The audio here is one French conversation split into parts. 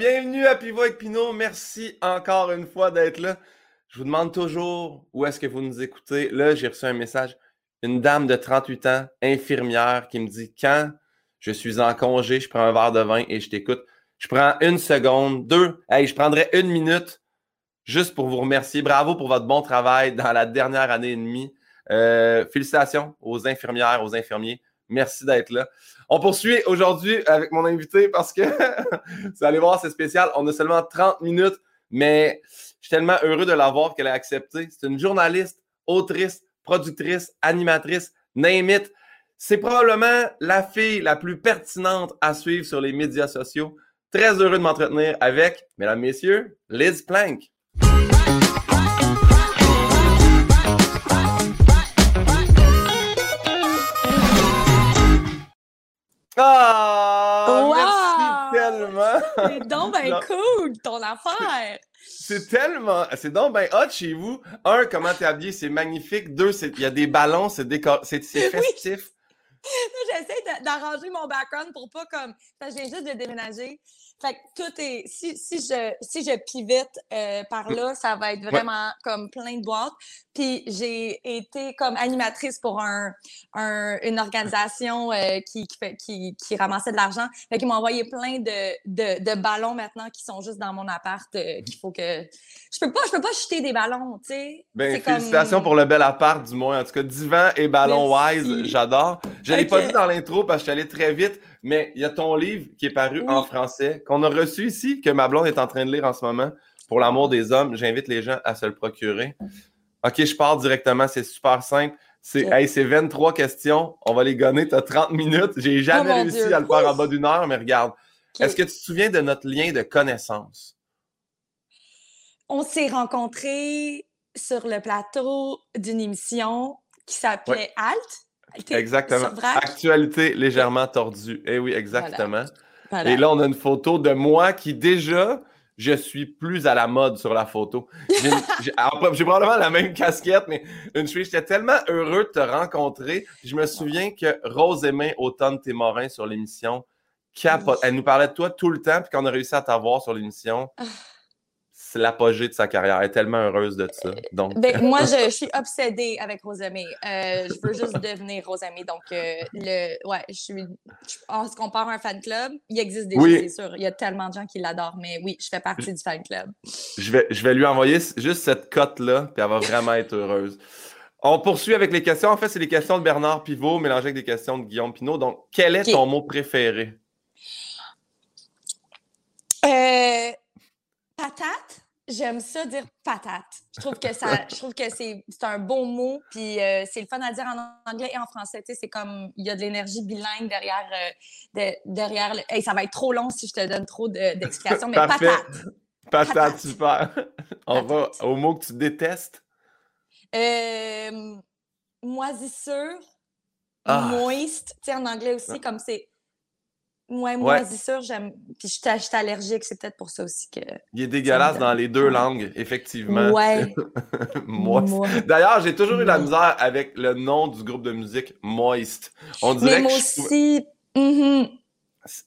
bienvenue à Pivot avec. Merci encore une fois d'être là. Je vous demande toujours où est-ce que vous nous écoutez. Là, j'ai reçu un message. Une dame de 38 ans, infirmière, qui me dit quand je suis en congé, je prends un verre de vin et je t'écoute. Je prends une seconde, deux, hey, je prendrai une minute juste pour vous remercier. Bravo pour votre bon travail dans la dernière année et demie. Euh, félicitations aux infirmières, aux infirmiers. Merci d'être là. On poursuit aujourd'hui avec mon invité parce que vous allez voir, c'est spécial. On a seulement 30 minutes, mais je suis tellement heureux de l'avoir qu'elle a accepté. C'est une journaliste, autrice, productrice, animatrice, name. C'est probablement la fille la plus pertinente à suivre sur les médias sociaux. Très heureux de m'entretenir avec, mesdames, messieurs, Liz Plank. Ah! Merci tellement! C'est donc bien cool, ton affaire! C'est tellement. C'est donc bien hot chez vous. Un, comment t'es habillé, c'est magnifique. Deux, il y a des ballons, c'est décor... c'est festif. J'essaie d'arranger mon background pour pas comme. Parce que j'ai juste de déménager. Fait que tout est. Si, si je, si je pivote euh, par là, ça va être vraiment comme plein de boîtes. Puis j'ai été comme animatrice pour un, un une organisation euh, qui, qui, fait, qui, qui, ramassait de l'argent. Fait qu'ils m'ont envoyé plein de, de, de, ballons maintenant qui sont juste dans mon appart euh, qu'il faut que. Je peux pas, je peux pas jeter des ballons, tu sais. Ben, félicitations pour le bel appart, du moins. En tout cas, divan et ballon wise, j'adore. Je l'ai pas dit dans l'intro parce que je suis allé très vite. Mais il y a ton livre qui est paru en français, qu'on a reçu ici, que ma blonde est en train de lire en ce moment, pour l'amour des hommes. J'invite les gens à se le procurer. OK, je pars directement, c'est super simple. C'est hey, 23 questions, on va les gonner, tu as 30 minutes. J'ai jamais oh réussi à le faire en bas d'une heure, mais regarde. Est-ce que tu te souviens de notre lien de connaissance? On s'est rencontrés sur le plateau d'une émission qui s'appelait Alt. Exactement. Actualité légèrement tordue. Eh oui, exactement. Et là, on a une photo de moi qui déjà, je suis plus à la mode sur la photo. J'ai probablement la même casquette, mais une chose, j'étais tellement heureux de te rencontrer. Je me souviens que Rose aimait Automne Témorin sur l'émission. Elle nous parlait de toi tout le temps, puis qu'on a réussi à t'avoir sur l'émission. C'est l'apogée de sa carrière. Elle est tellement heureuse de ça. Donc... Ben, moi, je, suis obsédée avec Rosamé. Euh, je veux juste devenir Rosamé. Donc, euh, le, ouais, je suis. on se compare à un fan club. Il existe déjà, c'est sûr. Il y a tellement de gens qui l'adorent, mais oui, je fais partie du fan club. Je vais, je vais lui envoyer juste cette cote-là, puis elle va vraiment être heureuse. On poursuit avec les questions. En fait, c'est les questions de Bernard Pivot mélangées avec des questions de Guillaume Pinot. Donc, quel est ton mot préféré? Euh, patate? J'aime ça dire patate. Je trouve que ça, je trouve que c'est, un beau mot, puis euh, c'est le fun à dire en anglais et en français. c'est comme il y a de l'énergie bilingue derrière, euh, derrière. Le... ça va être trop long si je te donne trop d'explications, mais patate. patate. super. On va au mot que tu détestes? Euh, moisissure, ah. moist. Tu sais, en anglais aussi, comme c'est Ouais, moi, sûr, j'aime. Puis je suis allergique, c'est peut-être pour ça aussi que. Il est dégueulasse dans les deux langues, effectivement. Ouais. Moi. D'ailleurs, j'ai toujours eu la misère avec le nom du groupe de musique Moist. On dirait Mais moi aussi. Mm-hmm.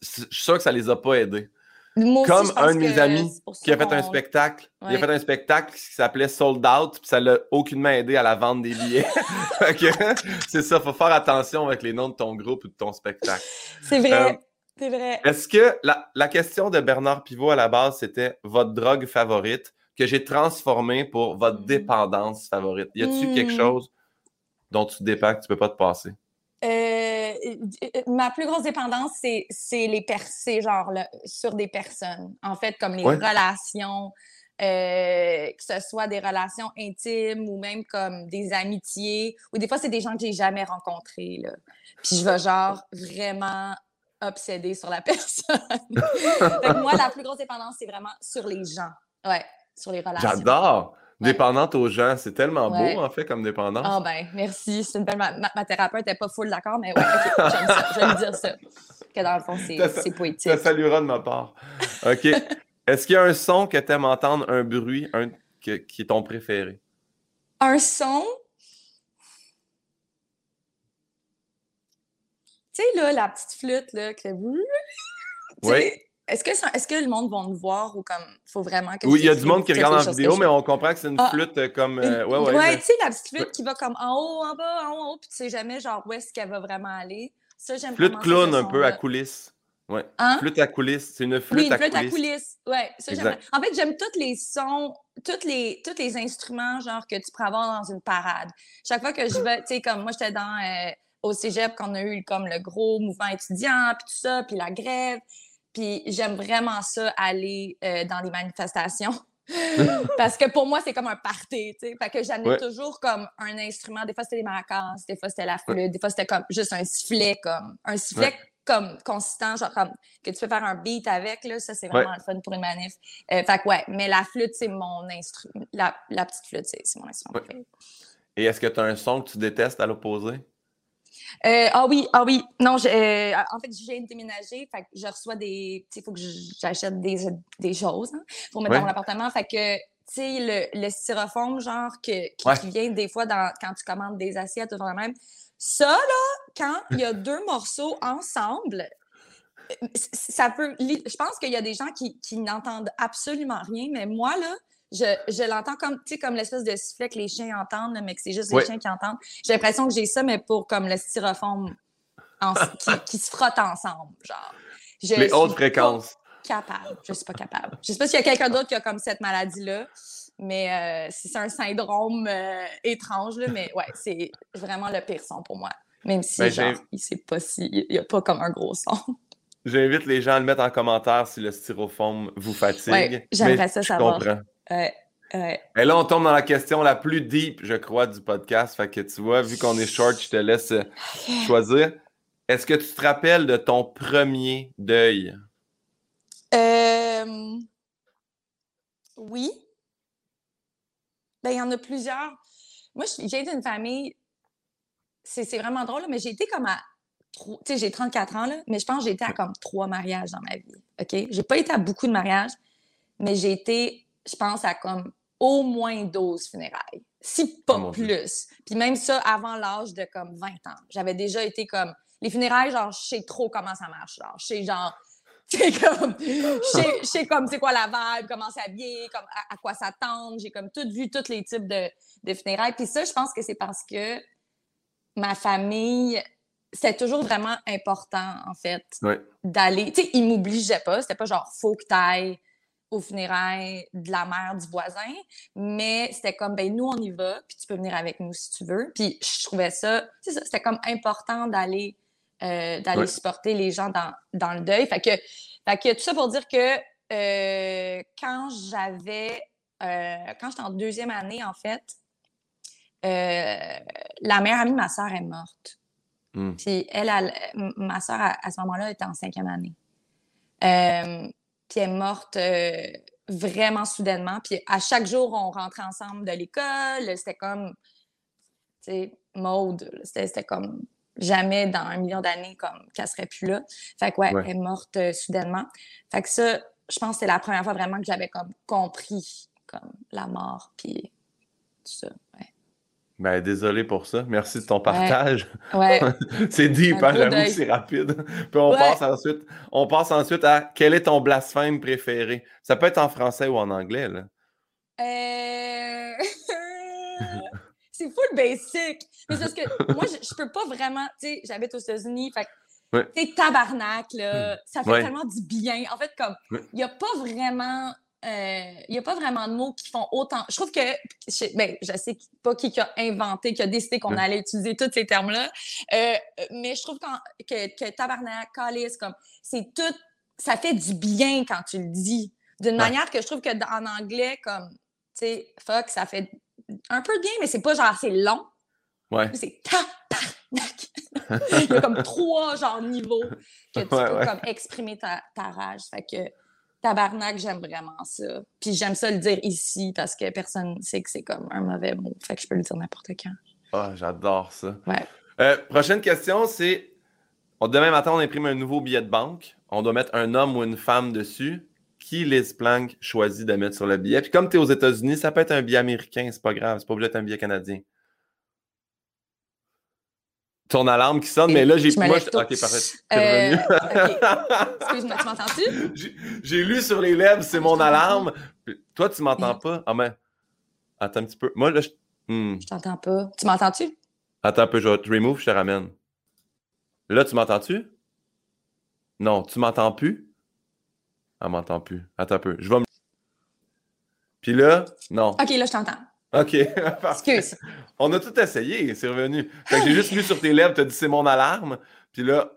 Je suis sûr que ça les a pas aidés. Comme un de mes amis qui a fait un spectacle. Il a fait un spectacle qui s'appelait Sold Out, puis ça l'a aucunement aidé à la vente des billets. c'est ça, il faut faire attention avec les noms de ton groupe ou de ton spectacle. C'est vrai. Euh, c'est vrai. Est-ce que la, question de Bernard Pivot à la base, c'était votre drogue favorite que j'ai transformée pour votre mm. dépendance favorite? Y a-t-il quelque mm. chose dont tu dépends que tu peux pas te passer? Euh, ma plus grosse dépendance, c'est les percées, genre sur des personnes. En fait, comme les relations, euh, que ce soit des relations intimes ou même comme des amitiés, ou des fois, c'est des gens que j'ai jamais rencontrés. Là. Puis je vais genre vraiment obsédée sur la personne. moi, la plus grosse dépendance, c'est vraiment sur les gens. Ouais, sur les relations. J'adore! Dépendante aux gens, c'est tellement beau, en fait, comme dépendance. Ah, ben, merci. C'est une belle... ma, thérapeute n'est pas full d'accord, mais ouais, OK, j'aime ça. Je vais lui dire ça. Que dans le fond, c'est poétique. Ça saluera de ma part. OK. Est-ce qu'il y a un son que tu aimes entendre, un bruit, un, qui est ton préféré? Un son? Tu sais, là, la petite flûte, là, que... Oui. Est-ce que, est que le monde va nous voir ou comme faut vraiment que Oui, il y a du monde qui regarde en vidéo, mais on comprend que c'est une ah, flûte euh, comme. Euh, ouais, ouais, ouais tu sais, la petite flûte qui va comme en haut, en bas, en haut, puis tu sais jamais genre où est-ce qu'elle va vraiment aller. Ça, j'aime Flûte clown un peu à coulisses. Ouais. Hein? Flûte à coulisses. C'est une flûte, oui, une flûte à coulisses. Ouais, ça, en fait, j'aime tous les sons, tous les, tous les instruments genre que tu pourrais avoir dans une parade. Chaque fois que je vais, tu sais, comme moi, j'étais dans. Euh, au cégep, qu'on a eu comme le gros mouvement étudiant, puis tout ça, puis la grève. Puis j'aime vraiment ça, aller euh, dans les manifestations. Parce que pour moi, c'est comme un party, tu sais. Fait que j'en toujours comme un instrument. Des fois, c'était des maracas, des fois, c'était la flûte, des fois, c'était comme juste un sifflet, comme un sifflet comme consistant, genre comme que tu peux faire un beat avec, là. Ça, c'est vraiment le fun pour une manif. Euh, fait que ouais, mais la flûte, c'est mon instrument. La, la, petite flûte, c'est mon instrument préféré. Et est-ce que tu as un son que tu détestes à l'opposé? Euh, ah oui, ah oui. Non, euh, en fait, je viens de déménager. Fait que je reçois des. Il faut que j'achète des, des, choses hein, pour mettre dans mon appartement. Fait que, tu sais, le, le, styrofoam, genre, que, qui, vient des fois dans, quand tu commandes des assiettes ou même. Ça, là, quand il y a deux morceaux ensemble, ça peut. Je pense qu'il y a des gens qui, qui n'entendent absolument rien, mais moi, là, je, je l'entends comme, comme l'espèce de sifflet que les chiens entendent, mais que c'est juste les chiens qui entendent. J'ai l'impression que j'ai ça, mais pour comme le styrofoam qui, se frotte ensemble. Genre. Je les hautes fréquences. Capable. Je suis pas capable. Je sais pas s'il y a quelqu'un d'autre qui a comme cette maladie-là, mais euh, c'est un syndrome euh, étrange, là, mais ouais, c'est vraiment le pire son pour moi. Même si, ben, genre, il sait pas si, il n'y a pas comme un gros son. J'invite les gens à le mettre en commentaire si le styrofoam vous fatigue. Ouais, j'aimerais ça savoir. Comprends. Ouais, Et là, on tombe dans la question la plus deep, je crois, du podcast. Fait que tu vois, vu qu'on est short, je te laisse euh, choisir. Est-ce que tu te rappelles de ton premier deuil? Euh... Oui. Ben, il y en a plusieurs. Moi, j'ai d'une famille. C'est vraiment drôle, mais j'ai été comme à. Tu sais, j'ai 34 ans, là, mais je pense que j'ai été à comme trois mariages dans ma vie. OK? J'ai pas été à beaucoup de mariages, mais j'ai été je pense à comme au moins 12 funérailles, si pas oh plus. Puis même ça avant l'âge de comme 20 ans. J'avais déjà été comme les funérailles, genre, je sais trop comment ça marche. Genre, je sais genre, c'est comme, je sais comme c'est quoi la vibe, comment s'habiller, comme à, quoi s'attendre. J'ai comme tout vu tous les types de, de funérailles. Puis ça, je pense que c'est parce que ma famille, c'était toujours vraiment important, en fait, d'aller. Tu sais, ils m'obligeaient pas. C'était pas genre, faut que t'ailles aux funérailles de la mère du voisin, mais c'était comme, ben nous, on y va, puis tu peux venir avec nous si tu veux. Puis je trouvais ça, c'est ça, c'était comme important d'aller euh, d'aller supporter les gens dans, dans, le deuil. Fait que, fait que tout ça pour dire que euh, quand j'avais, euh, quand j'étais en deuxième année, en fait, la meilleure amie de ma soeur est morte. Hmm. Puis elle, ma soeur, à, à, ce moment-là, était en cinquième année puis elle est morte euh, vraiment soudainement. Puis à chaque jour, on rentrait ensemble de l'école. C'était comme, tu sais, mode. C'était comme jamais dans un million d'années comme qu'elle serait plus là. Fait que ouais, elle est morte euh, soudainement. Fait que ça, je pense que c'est la première fois vraiment que j'avais comme compris comme la mort puis tout ça. Ben, désolé pour ça. Merci de ton partage. Ouais. c'est deep, hein, j'avoue c'est rapide. Puis on, passe ensuite, on passe ensuite à quel est ton blasphème préféré? Ça peut être en français ou en anglais, là. Euh... c'est full basic. Mais parce que moi, je, je peux pas vraiment. Tu sais, j'habite aux États-Unis, fait que. tabarnak, là, ça fait tellement du bien. En fait, comme, il n'y a pas vraiment il euh, n'y a pas vraiment de mots qui font autant. Je trouve que, je, ben, je sais pas qui a inventé, qui a décidé qu'on allait utiliser tous ces termes-là, euh, mais je trouve que, que tabarnak, calice, comme, c'est tout, ça fait du bien quand tu le dis. D'une manière que je trouve que en anglais, comme, tu sais, fuck, ça fait un peu de bien, mais c'est pas genre assez long. Ouais. C'est tabarnak. Il y a comme trois genre niveaux que tu peux comme exprimer ta, ta rage. Fait que tabarnak, j'aime vraiment ça. Puis j'aime ça le dire ici parce que personne ne sait que c'est comme un mauvais mot. Fait que je peux le dire n'importe quand. Ah, j'adore ça. Ouais. Euh, prochaine question, c'est demain matin, on imprime un nouveau billet de banque. On doit mettre un homme ou une femme dessus. Qui Liz Plank choisit de mettre sur le billet? Puis comme tu es aux États-Unis, ça peut être un billet américain, c'est pas grave, c'est pas obligé d'être un billet canadien. Ton alarme qui sonne, mais là, j'ai. Moi, je... Ok, parfait. Euh, Excuse-moi, tu m'entends-tu? J'ai lu sur les lèvres, c'est mon alarme. Toi, tu m'entends pas? Ah, mais. Attends un petit peu. Moi, là, je. Hmm. Je t'entends pas. Tu m'entends-tu? Attends un peu, je vais te remove, je te ramène. Là, tu m'entends-tu? Non, tu m'entends plus? Ah, m'entend plus. Attends un peu. Je vais me. Puis là, non. OK, là, je t'entends. OK. Excuse. On a tout essayé, c'est revenu. j'ai juste lu sur tes lèvres, tu as dit c'est mon alarme. Puis là,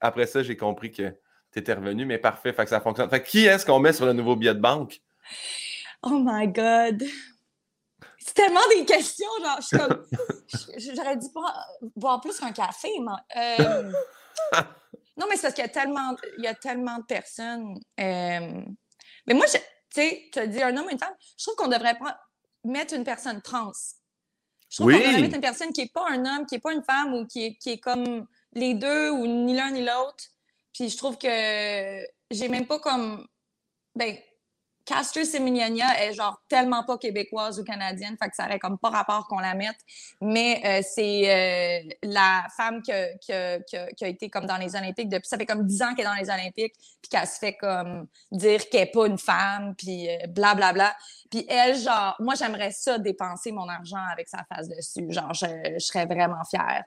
après ça, j'ai compris que tu étais revenu, mais parfait, fait que ça fonctionne. Fait qui est-ce qu'on met sur le nouveau billet de banque? Oh my God! C'est tellement des questions, genre, je suis comme. J'aurais dû boire, plus qu'un café, mais. Euh, non, mais c'est parce qu'il y a tellement, il y a tellement de personnes. Euh, mais moi, tu sais, tu as dit un homme et une femme, je trouve qu'on devrait prendre mettre une personne trans. Je trouve qu'on devrait mettre une personne qui n'est pas un homme, qui n'est pas une femme ou qui est, qui est comme les deux ou ni l'un ni l'autre. Puis je trouve que j'ai même pas comme. Ben, Castor Semignonia est genre tellement pas québécoise ou canadienne, fait que ça aurait comme pas rapport qu'on la mette. Mais euh, c'est euh, la femme qui a, qui, a, été comme dans les Olympiques depuis. Ça fait comme dix ans qu'elle est dans les Olympiques, puis qu'elle se fait comme dire qu'elle n'est pas une femme, puis blablabla. Euh, bla, bla. Puis elle, genre, moi j'aimerais ça dépenser mon argent avec sa face dessus. Genre, je, je serais vraiment fière.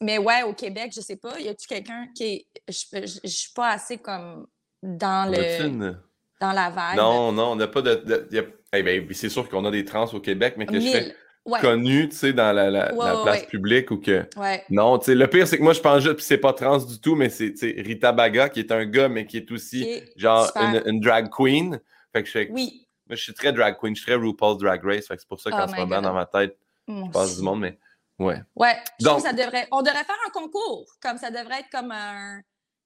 mais ouais, au Québec, je sais pas, y a-tu quelqu'un qui est. Je, je, suis pas assez comme dans le dans la vague. Non, non, on n'a pas de. Eh ben, c'est sûr qu'on a des trans au Québec, mais que je fais connu, tu sais, dans la, la, place publique ou que. Non, tu sais, le pire, c'est que moi, je pense juste, puis c'est pas trans du tout, mais c'est Rita Baga, qui est un gars, mais qui est aussi, genre, une, drag queen. Fait que je fais. Oui. Moi, je suis très drag queen, je suis très RuPaul's Drag Race, fait que c'est pour ça qu'en oh ce moment, dans ma tête, je passe du monde, mais. Ouais. Ouais. Donc, ça devrait. On devrait faire un concours. Comme ça devrait être comme un.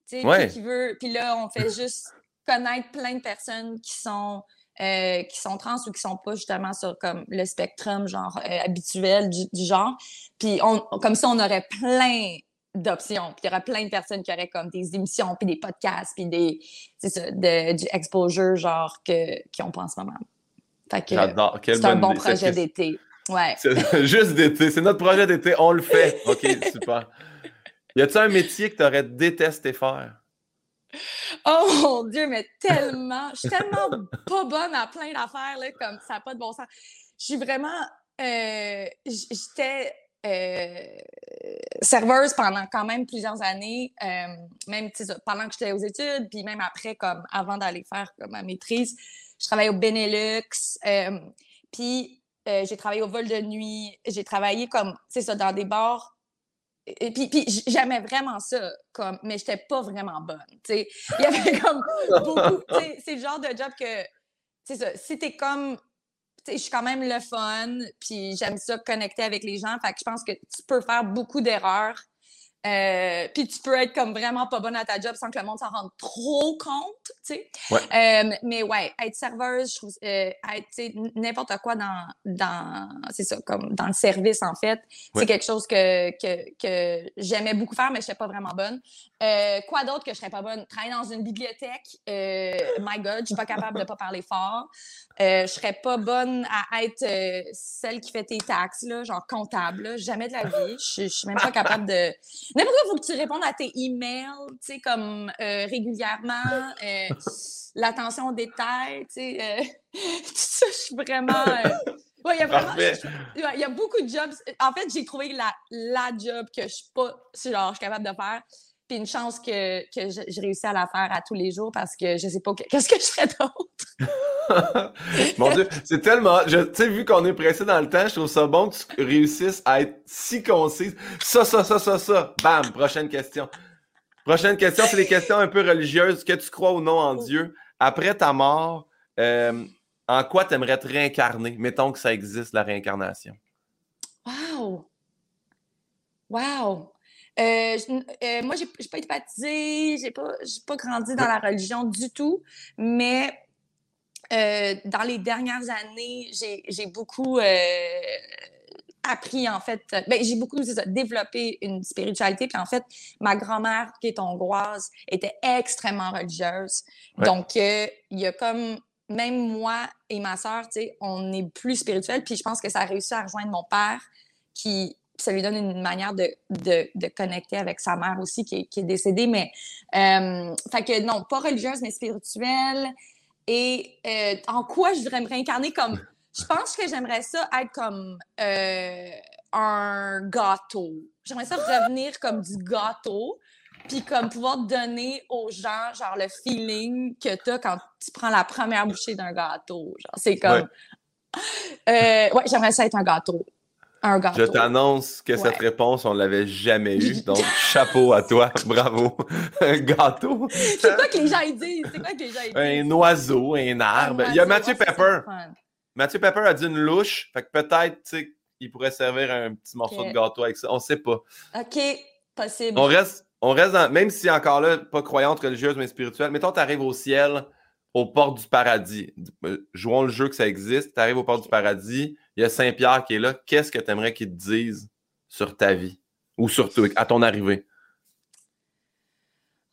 Tu sais, qui veut. Puis là, on fait juste connaître plein de personnes qui sont, euh, qui sont trans ou qui sont pas justement sur comme le spectrum genre euh, habituel du, genre. Puis on, comme ça, on aurait plein d'options. Puis il y aurait plein de personnes qui auraient comme des émissions, puis des podcasts, puis des, ça, de, du exposure genre que, qui ont pas en ce moment. C'est un bon projet d'été. Ouais. Juste d'été. C'est notre projet d'été. On le fait. OK, super. Y a-t-il un métier que tu aurais détesté faire? Oh mon Dieu, mais tellement, je suis tellement pas bonne à plein d'affaires, là, comme ça n'a pas de bon sens. Je suis vraiment, euh, j'étais euh, serveuse pendant quand même plusieurs années, euh, même pendant que j'étais aux études, puis même après, comme avant d'aller faire comme, ma maîtrise, je travaillais au Benelux, puis j'ai travaillé au vol de nuit, j'ai travaillé comme, c'est ça, dans des bars et puis, puis j'aimais vraiment ça, comme, mais j'étais pas vraiment bonne. Il y avait comme beaucoup. C'est le genre de job que, c'est ça, si t'es comme. Je suis quand même le fun, puis j'aime ça connecter avec les gens. Fait que je pense que tu peux faire beaucoup d'erreurs euh, puis tu peux être comme vraiment pas bonne à ta job sans que le monde s'en rende trop compte, tu sais. Euh, mais ouais, être serveuse, je trouve, euh, être n'importe quoi dans, dans c'est ça, comme dans le service en fait, c'est quelque chose que, que, que j'aimais beaucoup faire, mais je suis pas vraiment bonne. Euh, quoi d'autre que je serais pas bonne? Travailler dans une bibliothèque, euh, my God, je suis pas capable de pas parler fort. Euh, je serais pas bonne à être euh, celle qui fait tes taxes, là, genre comptable, jamais de la vie. Je, je suis même pas capable de. N'importe quoi, il faut que tu répondes à tes emails, tu sais, comme euh, régulièrement, l'attention aux détails, tu sais. tout ça, je suis vraiment. il y a vraiment. Il y a beaucoup de jobs. En fait, j'ai trouvé la, la job que je suis pas, genre, je suis capable de faire puis une chance que, que je, réussis à la faire à tous les jours parce que je sais pas qu'est-ce que je ferais d'autre. Mon Dieu, c'est tellement. Tu sais, vu qu'on est pressé dans le temps, je trouve ça bon que tu réussisses à être si concise. Ça, ça, ça, ça, ça. Bam, prochaine question. Prochaine question, c'est les questions un peu religieuses. Que tu crois ou non en Dieu? Après ta mort, euh, en quoi tu aimerais te réincarner? Mettons que ça existe, la réincarnation. Wow! Wow! Euh, euh, moi, je n'ai pas été baptisée, je n'ai pas, pas grandi dans la religion du tout, mais euh, dans les dernières années, j'ai beaucoup appris, en fait, ben, j'ai beaucoup développé une spiritualité. Puis en fait, ma grand-mère, qui est hongroise, était extrêmement religieuse. Donc, il y a comme, même moi et ma sœur, on est plus spirituels. Puis je pense que ça a réussi à rejoindre mon père, qui ça lui donne une manière de, de, connecter avec sa mère aussi, qui est, qui est décédée. Mais, euh, fait que non, pas religieuse, mais spirituelle. Et euh, en quoi je voudrais me réincarner comme. Je pense que j'aimerais ça être comme euh, un gâteau. J'aimerais ça revenir comme du gâteau, puis comme pouvoir donner aux gens, genre, le feeling que tu as quand tu prends la première bouchée d'un gâteau. Genre, c'est comme. Ouais, ouais j'aimerais ça être un gâteau. Je t'annonce que cette réponse, on ne l'avait jamais eue. Donc, chapeau à toi. Bravo. un gâteau. C'est quoi que les gens disent? C'est quoi que les gens disent? Un oiseau, un arbre. Il y a Mathieu Pepper. Mathieu Pepper a dit une louche. Fait que peut-être, tu sais, il pourrait servir un petit morceau de gâteau avec ça. On ne sait pas. OK, possible. On reste, on reste dans, même si encore là, pas croyante religieuse, mais spirituelle. Mettons, tu arrives au ciel, aux portes du paradis. Euh, jouons le jeu que ça existe. Tu arrives aux portes du paradis il y a Saint-Pierre qui est là. Qu'est-ce que tu aimerais qu'il te dise sur ta vie ou sur toi, à ton arrivée?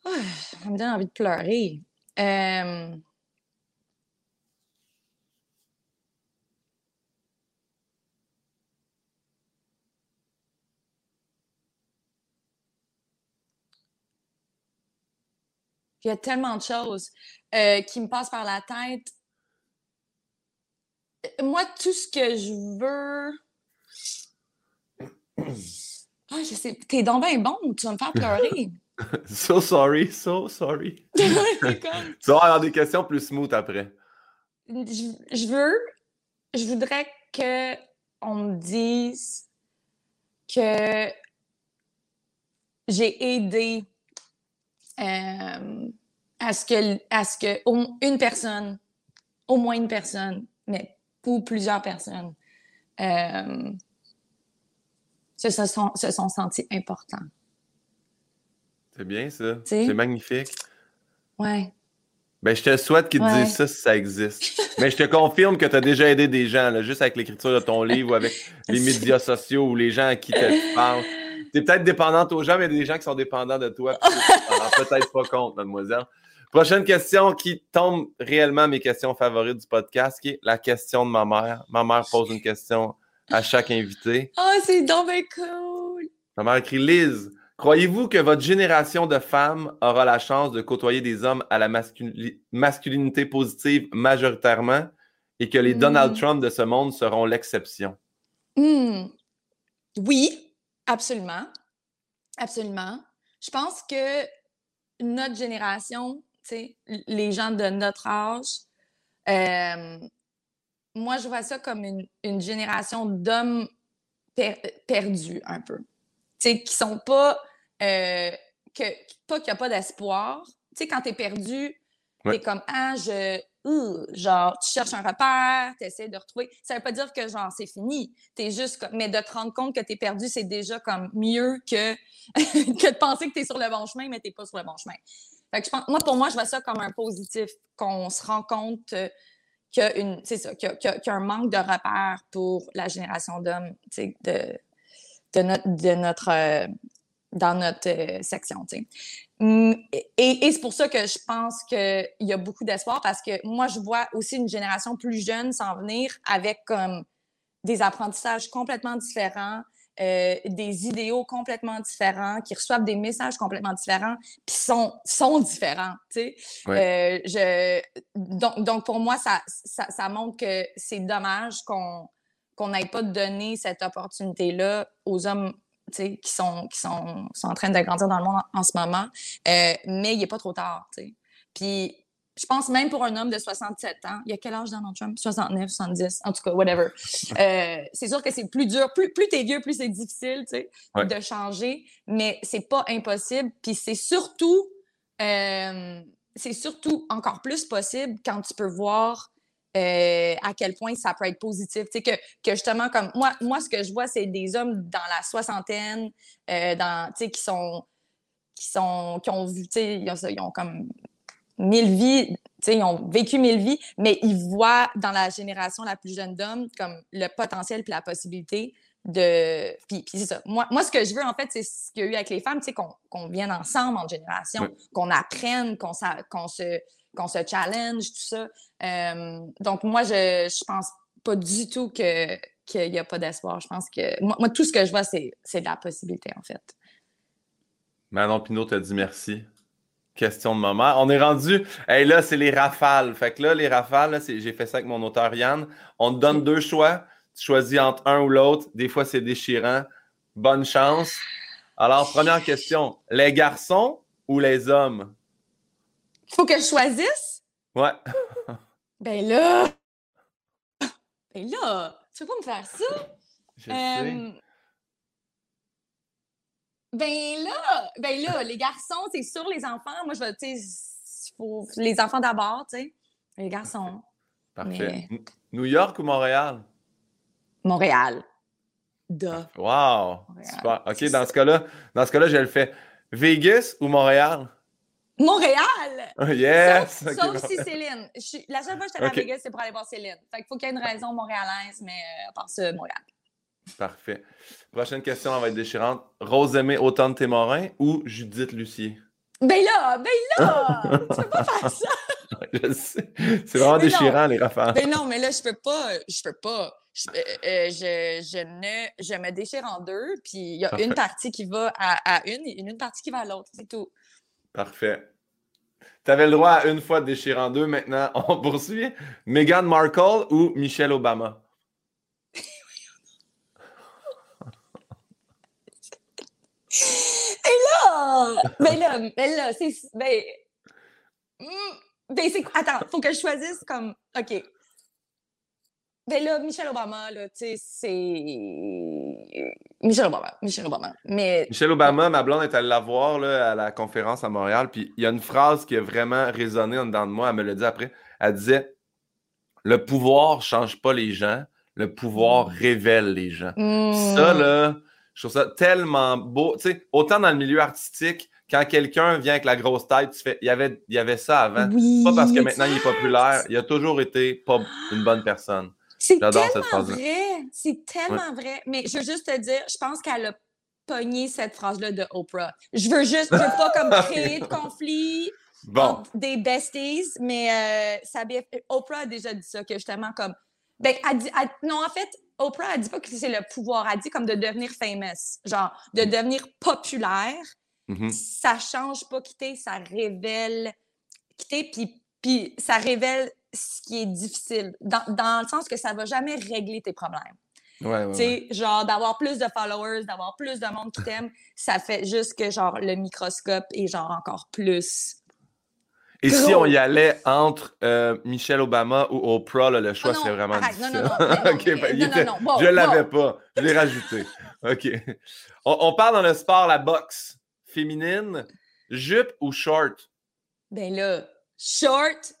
ça me donne envie de pleurer. Euh, il y a tellement de choses euh, qui me passent par la tête moi, tout ce que je veux. Ah, je sais. T'es donc bien bon, tu vas me faire pleurer. so sorry, so sorry. tu vas avoir des questions plus smooth après. Je, veux. Je voudrais que on me dise que j'ai aidé euh, à ce que, à ce que une personne, au moins une personne, mais ou plusieurs personnes euh, se, sont, se sont sentis importants. C'est bien ça. C'est magnifique. Ouais. Ben, je te souhaite qu'ils te disent ça si ça existe. Mais je te confirme que tu as déjà aidé des gens, là, juste avec l'écriture de ton livre ou avec les médias sociaux ou les gens à qui tu parles. Tu es peut-être dépendante aux gens, mais il y a des gens qui sont dépendants de toi. Tu peut-être pas compte, mademoiselle. Prochaine question qui tombe réellement mes questions favorites du podcast, qui est la question de ma mère. Ma mère pose une question à chaque invité. Oh, c'est donc cool! Ma mère écrit Liz, croyez-vous que votre génération de femmes aura la chance de côtoyer des hommes à la masculinité positive majoritairement et que les Donald hmm. Trump de ce monde seront l'exception? Hmm. Oui, absolument. Absolument. Je pense que notre génération les gens de notre âge, euh, moi, je vois ça comme une, génération d'hommes perdus un peu. qui sont pas. Euh, que, pas qu'il n'y a pas d'espoir. Tu sais, quand tu es perdu, tu es comme Ah, je. genre, tu cherches un repère, tu essaies de retrouver. Ça veut pas dire que, genre, c'est fini. juste comme... Mais de te rendre compte que tu es perdu, c'est déjà comme mieux que, que de penser que tu es sur le bon chemin, mais tu pas sur le bon chemin moi, pour moi, je vois ça comme un positif, qu'on se rend compte qu'il y, a un manque de repères pour la génération d'hommes de, euh, dans notre euh, section. Mm, et, c'est pour ça que je pense qu'il y a beaucoup d'espoir parce que moi, je vois aussi une génération plus jeune s'en venir avec comme des apprentissages complètement différents, euh, des idéaux complètement différents, qui reçoivent des messages complètement différents, puis sont, sont différents, tu sais. Euh, je... donc, donc, pour moi, ça, ça, montre que c'est dommage qu'on qu'on n'ait pas donné cette opportunité-là aux hommes qui, sont, qui sont, sont en train de grandir dans le monde en, ce moment. Euh, mais il n'est pas trop tard. Puis je pense même pour un homme de 67 ans, il y a quel âge Donald Trump? 69, 70, en tout cas, whatever. Euh, c'est sûr que c'est plus dur. Plus, plus t'es vieux, plus c'est difficile, tu sais, de changer. Mais c'est pas impossible. Puis c'est surtout, euh, c'est surtout encore plus possible quand tu peux voir euh, à quel point ça peut être positif. Tu sais, que, que justement, comme moi, moi, ce que je vois, c'est des hommes dans la soixantaine, dans, tu sais, qui sont qui sont qui ont vu, tu sais, ils ont comme mille vies, ils ont vécu mille vies, mais ils voient dans la génération la plus jeune d'hommes comme le potentiel puis la possibilité de. Puis, c'est ça. Moi, moi, ce que je veux, en fait, c'est ce qu'il y a eu avec les femmes, qu'on qu'on vienne ensemble en génération, qu'on apprenne, qu'on se, se challenge, tout ça. Euh, donc, moi, je, je pense pas du tout que qu'il n'y a pas d'espoir. Je pense que moi, moi, tout ce que je vois, c'est c'est de la possibilité, en fait. Manon Pinot t'a dit merci. Question de moment. On est rendu. Hey, là, c'est les rafales. Fait que là, les rafales, j'ai fait ça avec mon auteur Yann. On te donne deux choix. Tu choisis entre un ou l'autre. Des fois, c'est déchirant. Bonne chance. Alors, première question. Les garçons ou les hommes? Faut que je choisisse? Ouais. Ben là! Ben là! Tu peux pas me faire ça? Je sais. Ben là, ben là, les garçons, c'est sûr, les enfants, moi, je vais, tu sais, les enfants d'abord, tu sais. Les garçons. Parfait. New York ou Montréal? Montréal. Duh. Wow! Montréal. Super. OK, dans ce cas-là, dans ce cas-là, je le fais. Vegas ou Montréal? Montréal! Yes! Sauf, si Céline. Je suis- la seule fois que j'étais allée Ok. à Vegas, c'est pour aller voir Céline. Fait qu'il faut qu'il y ait une raison montréalaise, mais euh, à part ça, Montréal. Parfait. Prochaine question, elle va être déchirante. Rose-Aimée Automne Témorin ou Judith Lucier? Ben là, ben là! tu peux pas faire ça! Je sais. C'est vraiment Mais non. déchirant, les rafales. Ben non, mais là, je peux pas. Je peux pas. Je, euh, euh, je, je ne, je me déchire en deux, puis il y a Parfait. une partie qui va à, à une et une partie qui va à l'autre. C'est tout. Parfait. Tu avais le droit à une fois de déchirer en deux. Maintenant, on poursuit. Meghan Markle ou Michelle Obama? Ah! Ben là, ben là, c'est. Ben. hmm, ben c'est. Attends, faut que je choisisse comme. OK. Ben là, Michelle Obama, là, tu sais, c'est. Michelle Obama. Michelle Obama. Mais. Michelle Obama, ma blonde est allée la voir là, à la conférence à Montréal. Puis il y a une phrase qui a vraiment résonné en dedans de moi. Elle me l'a dit après. Elle disait Le pouvoir change pas les gens, le pouvoir révèle les gens. hmm, Ça, là, je trouve ça tellement beau. Tu sais, autant dans le milieu artistique, quand quelqu'un vient avec la grosse tête, tu fais, il y avait, il y avait ça avant. Oui, Pas parce que maintenant il est populaire, il a toujours été pas une bonne personne. C'est J'adore cette tellement phrase-là. vrai. C'est tellement vrai. Mais je veux juste te dire, je pense qu'elle a pogné cette phrase-là de Oprah. Je veux juste, je veux pas comme créer de conflit Bon, des besties, mais euh, ça bien- Oprah a déjà dit ça, que justement comme. Ben, elle dit, elle- non, en fait, Oprah, elle dit pas que c'est le pouvoir, elle dit comme de devenir famous, genre de devenir populaire. mhm. Ça change pas quitter, ça révèle quitter, puis, puis ça révèle ce qui est difficile, dans, dans le sens que ça va jamais régler tes problèmes. ouais, ouais, genre d'avoir plus de followers, d'avoir plus de monde qui t'aime, ça fait juste que genre le microscope est genre encore plus. Et si on y allait entre euh, Michelle Obama ou Oprah, là, le choix Oh non, serait vraiment arrête, non, difficile. non, non, non, mais- ben, non, était- non, non, wow, je l'avais wow. pas, je l'ai rajouté. OK. On, on parle dans le sport, la boxe féminine, jupe ou short? Ben là, short.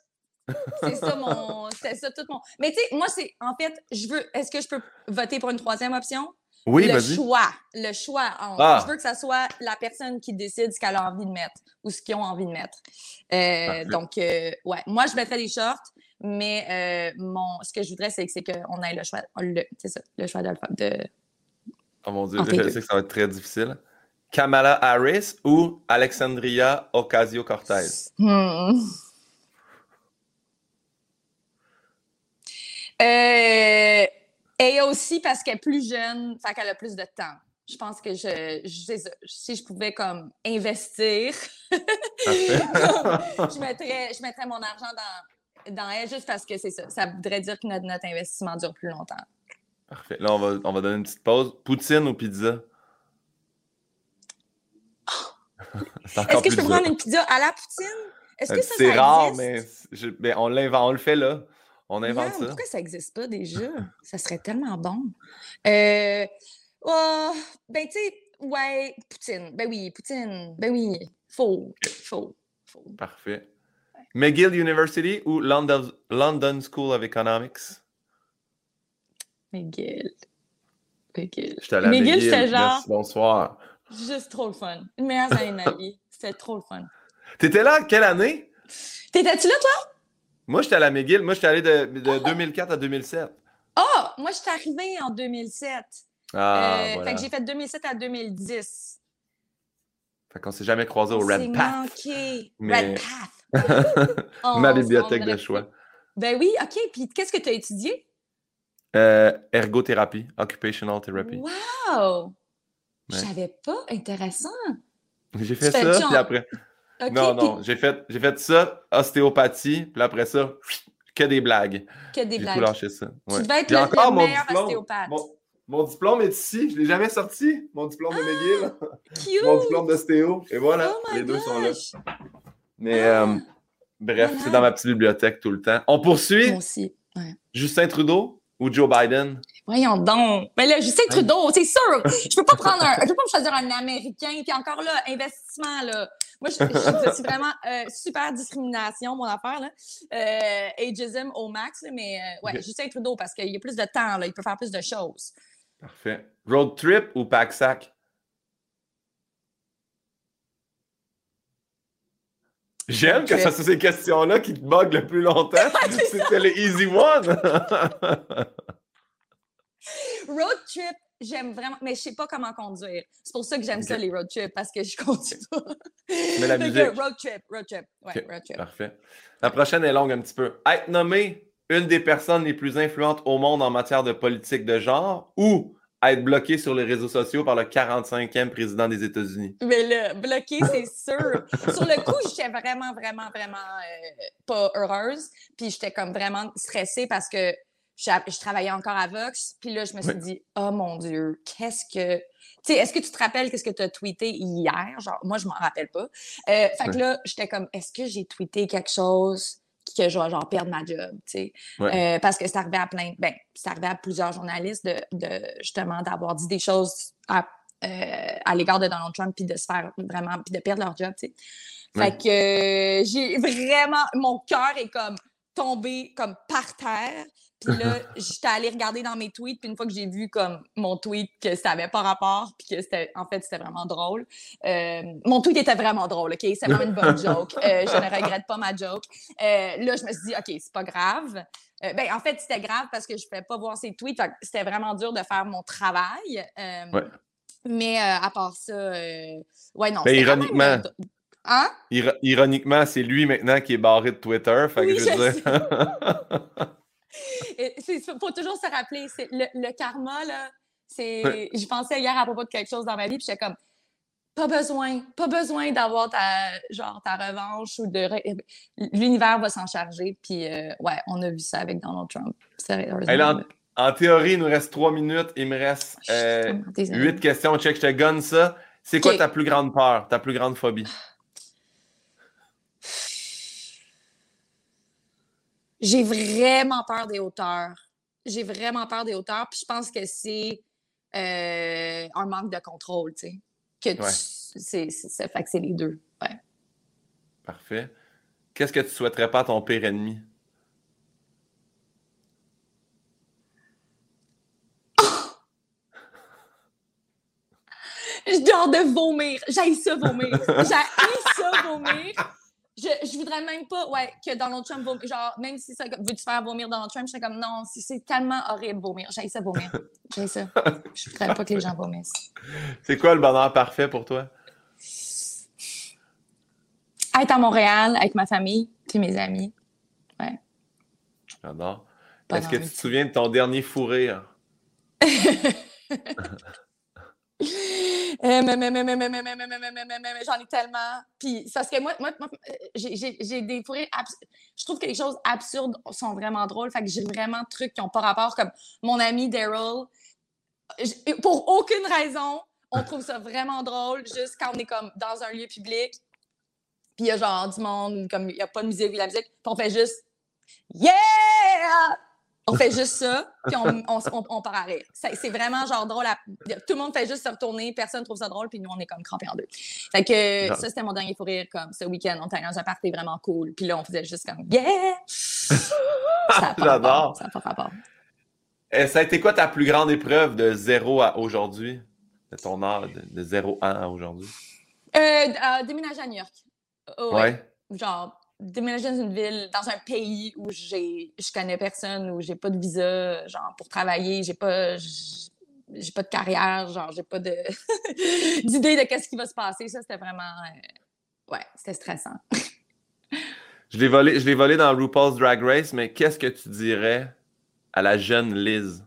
C'est ça mon. C'est ça tout mon. Mais tu sais, moi, c'est. En fait, je veux. Est-ce que je peux voter pour une troisième option? Oui, le choix. Le choix. entre- Ah. Je veux que ça soit la personne qui décide ce qu'elle a envie de mettre ou ce qu'ils ont envie de mettre. Euh, donc, euh, ouais. Moi, je mettrais des shorts, mais euh, mon, ce que je voudrais, c'est que- c'est qu'on ait le choix. le- C'est ça, le choix de. de... Oh mon Dieu, Entre je deux. sais que ça va être très difficile. Kamala Harris ou Alexandria Ocasio-Cortez? Hmm. Euh, et aussi parce qu'elle est plus jeune, fait qu'elle a plus de temps. Je pense que je, si je pouvais comme investir, je mettrais, je mettrais mon argent dans, dans elle juste parce que c'est ça. Ça voudrait dire que notre, notre investissement dure plus longtemps. Parfait. Là, on va, on va donner une petite pause. Poutine ou pizza? Encore Est-ce que je peux prendre une pizza à la poutine? Est-ce que ça, C'est rare, existe? mais, je- mais on l'invente, on le fait là. On invente ça. Pourquoi ça n'existe pas déjà? ça serait tellement bon. Euh, oh, ben, tu sais, ouais, Poutine. Ben oui, Poutine. Ben oui, faux, faux, faux. Parfait. McGill University ou London, London School of Economics? McGill. McGill. McGill, McGill. c'était genre Merci, bonsoir. juste trop le fun. Une meilleure année de ma vie. C'était trop le fun. T'étais là quelle année? T'étais-tu là, toi? Moi, j'étais à la McGill. Moi, j'étais allé de, de Oh! 2004 à 2007. Ah, moi, je suis arrivée en 2007. Ah, Euh, voilà. Fait que j'ai fait 2007 à 2010. Fait qu'on s'est jamais croisé au Red Path. manqué. Mais- Red Path. On- Ma bibliothèque de choix. Ben oui, OK. Puis qu'est-ce que tu as étudié? Euh, ergothérapie, occupational therapy. Wow! Je savais pas. Intéressant. J'ai fait ça, puis après. Non, non, j'ai fait, j'ai fait ça, ostéopathie, puis après ça, que des blagues. Que des blagues. J'ai tout lâché ça. Tu devais être le, encore meilleur ostéopathe. Mon, diplôme est ici, je ne l'ai jamais sorti, mon diplôme de McGill. Cute. mon diplôme d'ostéo. Et voilà, oh les deux sont là. Mais ah. euh, bref, c'est dans ma petite bibliothèque tout le temps. On poursuit? Moi aussi. Justin Trudeau ou Joe Biden? Voyons donc. Mais là, Justin Trudeau, c'est sûr. Je peux pas prendre un, je peux pas choisir un Américain. Puis encore là, investissement, là. Moi, je, je, suis vraiment euh, super discrimination, mon affaire, là. Euh, ageism au max, mais euh, ouais, Justin Trudeau, parce qu'il y a plus de temps, là. Il peut faire plus de choses. Parfait. Road trip ou pack sac? J'aime que ce soit ces questions-là qui te buguent le plus longtemps. C'était le easy one. road trip, j'aime vraiment, mais je sais pas comment conduire. C'est pour ça que j'aime ça, les road trips, parce que je conduis pas. Mais la musique. road trip, road trip. Ouais, road trip. Parfait. La prochaine est longue un petit peu. Être nommé une des personnes les plus influentes au monde en matière de politique de genre ou être bloqué sur les réseaux sociaux par le 45e président des États-Unis? Mais là, bloqué, c'est sûr. sur le coup, j'étais vraiment, vraiment, vraiment euh, pas heureuse. Puis j'étais comme vraiment stressée parce que je, travaillais encore à Vox. Puis là, je me suis dit, oh mon Dieu, qu'est-ce que. Tu sais, est-ce que tu te rappelles qu'est-ce que tu as tweeté hier? Genre, moi, je m'en rappelle pas. Euh, fait que là, j'étais comme, est-ce que j'ai tweeté quelque chose? que je vais genre perdre ma job, tu sais? Euh, parce que c'est arrivé à plein, ben, c'est arrivé à plusieurs journalistes de, de justement d'avoir dit des choses à, euh, à l'égard de Donald Trump puis de se faire vraiment, puis de perdre leur job, tu sais? Fait que euh, j'ai vraiment, mon cœur est comme tombé comme par terre. Puis là, j'étais allée regarder dans mes tweets, puis une fois que j'ai vu comme mon tweet que ça n'avait pas rapport, puis que c'était en fait c'était vraiment drôle. Euh, mon tweet était vraiment drôle, ok, c'est vraiment une bonne joke. Euh, je ne regrette pas ma joke. Euh, là, je me suis dit, ok, c'est pas grave. ben, en fait, c'était grave parce que je ne pouvais pas voir ses tweets. C'était vraiment dur de faire mon travail. Mais à part ça, ouais, non. Mais ironiquement. Hein? ironiquement, c'est lui maintenant qui est barré de Twitter. Fait que je veux dire. Il faut toujours se rappeler, le, le, karma, là, c'est. Je pensais hier à propos de quelque chose dans ma vie, puis j'étais comme pas besoin, pas besoin d'avoir ta, genre, ta revanche ou de. L'univers va s'en charger. Puis, euh, ouais, on a vu ça avec Donald Trump. En, en, théorie, il nous reste trois minutes. Il me reste euh, huit questions. Check, je te gonne ça. C'est quoi ta plus grande peur, ta plus grande phobie? J'ai vraiment peur des hauteurs. J'ai vraiment peur des hauteurs. Puis je pense que c'est euh, un manque de contrôle, tu sais. Que c'est, ça fait que c'est les deux. Ouais. Parfait. Qu'est-ce que tu souhaiterais pas à ton pire ennemi? Je dors de vomir. J'ai ça vomir. J'ai ça vomir. Je, je voudrais même pas, ouais, que Donald Trump vomir. Genre, même si ça veut-tu faire vomir Donald Trump, je serais comme non, c'est tellement horrible vomir. J'ai ça vomir. J'ai ça. Je voudrais pas que les gens vomissent. C'est quoi le bonheur parfait pour toi? Être à Montréal avec ma famille puis mes amis. Ouais. J'adore. Est-ce que tu te souviens de ton dernier fou rire? J'en ai tellement. Puis, parce que moi, moi, j'ai des fourrés. Je trouve que les choses absurdes sont vraiment drôles. Fait que j'ai vraiment de trucs qui n'ont pas rapport, comme mon ami Daryl. Pour aucune raison, on trouve ça vraiment drôle, juste quand on est comme dans un lieu public. Puis il y a genre du monde, comme il n'y a pas de musique, la musique. Puis on fait juste Yeah! On fait juste ça, puis on, on, on, part à rire. C'est vraiment genre drôle. Tout le monde fait juste se retourner, personne trouve ça drôle, puis nous, on est comme crampés en deux. Fait que ça, c'était mon dernier fou rire, comme ce week-end. On était dans un party vraiment cool, puis là, on faisait juste comme Yeah! J'adore. Ça n'a pas rapport. Et ça a été quoi ta plus grande épreuve de zéro à aujourd'hui? De ton âge, de, zéro à aujourd'hui? Euh, euh, déménager à New York. ouais. Genre, déménager dans une ville, dans un pays où j'ai, je connais personne, où j'ai pas de visa, genre, pour travailler, j'ai pas, j'ai pas de carrière, genre, j'ai pas de, d'idée de qu'est-ce qui va se passer. Ça, c'était vraiment, euh, ouais, c'était stressant. je l'ai volé, je l'ai volé dans RuPaul's Drag Race, mais qu'est-ce que tu dirais à la jeune Liz?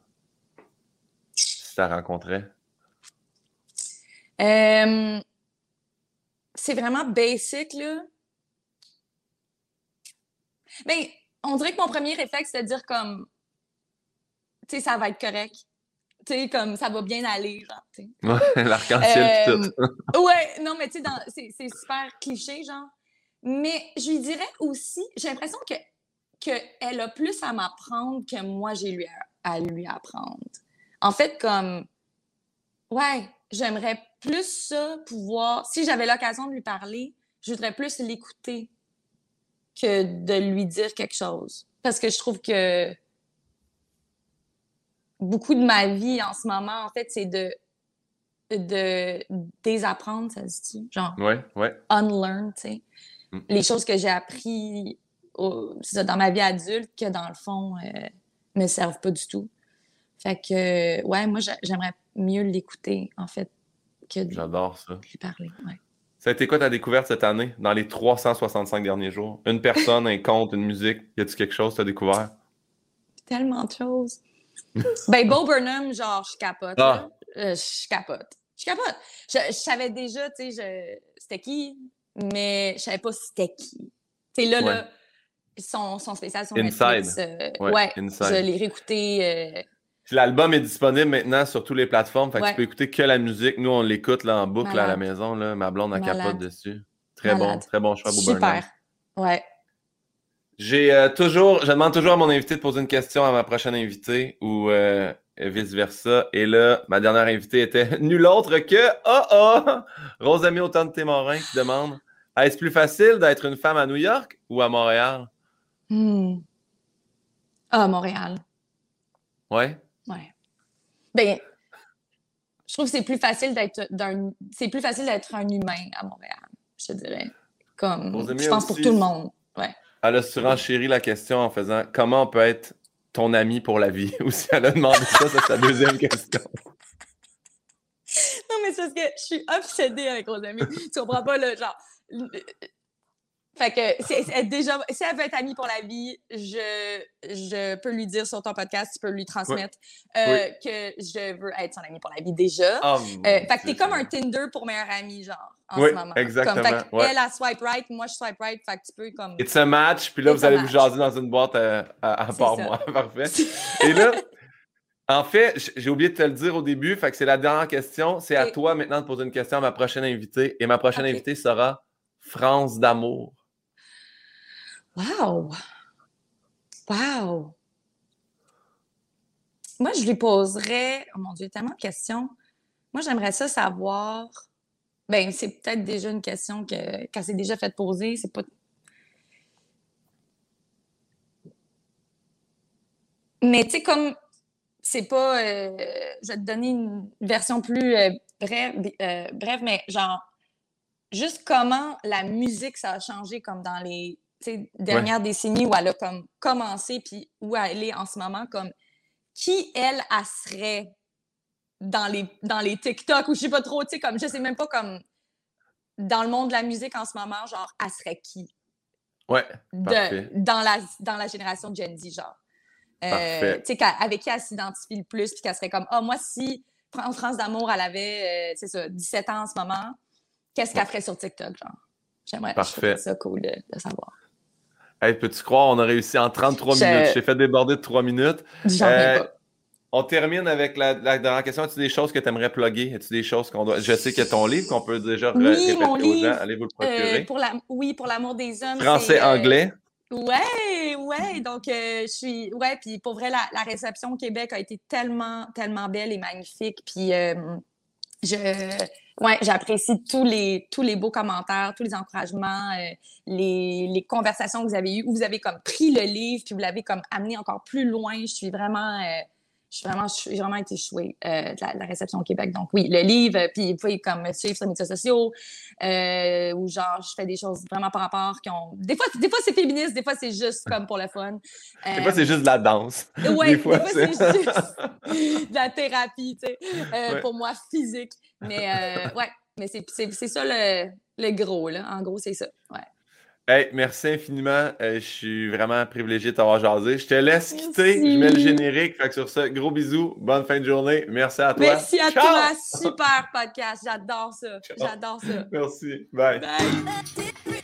Si tu la rencontrais? Euh, c'est vraiment basic, là. Ben, on dirait que mon premier réflexe, c'est de dire comme, tu sais, ça va être correct. Tu sais, comme, ça va bien aller, genre, tu sais. Ouais, l'arc-en-ciel Euh, tout. Ouais, non, mais tu sais, c'est super cliché, genre. Mais je lui dirais aussi, j'ai l'impression que qu'elle a plus à m'apprendre que moi, j'ai lui à, à lui apprendre. En fait, comme, ouais, j'aimerais plus ça, pouvoir, si j'avais l'occasion de lui parler, je voudrais plus l'écouter que de lui dire quelque chose. Parce que je trouve que beaucoup de ma vie en ce moment, en fait, c'est de de désapprendre, ça se dit, genre Ouais, ouais. unlearn, tu sais. Mm. Les choses que j'ai appris au- ça, dans ma vie adulte que dans le fond euh, me servent pas du tout. Fait que ouais, moi j'a- j'aimerais mieux l'écouter en fait que de J'adore ça. lui parler. Ouais. Ça a été quoi ta découverte cette année, dans les 365 derniers jours? Une personne, un conte, une musique, y a-tu quelque chose que tu as découvert? Tellement de choses. ben Bo Burnham, genre je capote. Ah. Euh, je capote. Je capote. Je, je savais déjà, tu sais, je- c'était qui, mais je savais pas c'était qui. Tu sais, là, Ouais. là, son, son spécial sur Inside. Netflix. euh, Ouais, ouais, Inside. je l'ai réécouté. euh, L'album est disponible maintenant sur toutes les plateformes, fait que Ouais. tu peux écouter que la musique. Nous, on l'écoute là, en boucle là, à la maison. Là. Ma blonde, Malade. capote dessus. Très bon, très bon choix, super. Ouais. J'ai euh, toujours, je demande toujours à mon invité de poser une question à ma prochaine invitée ou euh, vice-versa. Et là, ma dernière invitée était nulle autre que oh oh! Rosamie Automne Témorin qui demande Est-ce plus facile d'être une femme à New York ou à Montréal? Hmm. Ah, Montréal. Ouais. Ben, je trouve que c'est plus facile d'être d'un. C'est plus facile d'être un humain à Montréal, je te dirais. Comme. Je pense pour tout le monde. Ouais. Elle a surenchéri la question en faisant Comment on peut être ton ami pour la vie? Ou si elle a demandé ça, c'est sa deuxième question. Non, mais c'est parce que je suis obsédée avec Rosamie. tu comprends pas, le genre. Fait que c'est déjà, si elle veut être amie pour la vie, je, je peux lui dire sur ton podcast, tu peux lui transmettre euh, que je veux être son amie pour la vie déjà. Oh, Euh, fait que t'es comme un Tinder pour meilleure amie, genre, en Oui, ce moment. exactement, Comme, fait que ouais. Elle, elle swipe right, moi, je swipe right, fait que tu peux comme... It's a match, puis là, It's vous a allez vous jaser dans une boîte à, à, part ça. moi. Parfait. Et là, en fait, j'ai oublié de te le dire au début, fait que c'est la dernière question. C'est à toi maintenant de poser une question à ma prochaine invitée. Et ma prochaine invitée sera France d'amour. Wow! Wow! Moi, je lui poserais... Oh mon Dieu, tellement de questions. Moi, j'aimerais ça savoir... Ben, c'est peut-être déjà une question que, qu'elle s'est déjà fait poser. C'est pas... Mais tu sais, comme... C'est pas... euh, je vais te donner une version plus euh, brève, euh, brève, mais genre... Juste comment la musique, ça a changé comme dans les dernières décennies où elle a comme commencé puis où elle est en ce moment, comme qui elle, elle serait dans les, dans les TikTok ou je sais pas trop, tu sais, comme je sais même pas comme dans le monde de la musique en ce moment, genre, elle serait qui? Ouais, Parfait. De, dans, la, dans la génération Gen Z, genre. Euh, tu sais, avec qui elle s'identifie le plus, puis qu'elle serait comme, ah, moi, si Fran- France d'amour, elle avait, euh, c'est ça, 17 ans en ce moment, qu'est-ce qu'elle ferait sur TikTok, genre? J'aimerais ça cool de, de savoir. Hey, peux-tu croire, on a réussi en 33 Je- minutes. Je t'ai fait déborder de 3 minutes. Euh, pas. On termine avec la, la dernière question. As-tu des choses que tu aimerais plugger? As-tu des choses qu'on doit. Je sais qu'il y a ton livre qu'on peut déjà Oui, répéter mon aux gens. livre, Allez vous le Euh, procurer. pour la, oui, pour l'amour des hommes. Français, c'est, euh, anglais. Ouais, ouais. Donc, euh, je suis. Ouais, puis pour vrai, la, la réception au Québec a été tellement, tellement belle et magnifique. Puis, euh, je. Ouais, j'apprécie tous les, tous les beaux commentaires, tous les encouragements, euh, les, les conversations que vous avez eues, où vous avez comme pris le livre, puis vous l'avez comme amené encore plus loin. Je suis vraiment. euh, je vraiment, suis vraiment été chouée euh, de, la, de la réception au Québec. Donc oui, le livre, euh, puis vous pouvez comme me suivre sur les médias sociaux, euh, où genre je fais des choses vraiment par rapport qui ont. Des fois, des fois c'est féministe, des fois c'est juste comme pour le fun. Des fois, c'est juste de la danse. Ouais, des fois, c'est c'est- juste de la thérapie, tu sais, euh, Ouais. pour moi physique. Mais euh, ouais, mais c'est ça le, le gros là. En gros, c'est ça. Ouais. Hey, merci infiniment. Euh, je suis vraiment privilégié de t'avoir jasé. Je te laisse quitter. Je mets le générique. Fait que sur ce, gros bisous. Bonne fin de journée. Merci à toi. Merci à toi. Super podcast. J'adore ça. J'adore ça. Merci. Bye. Bye.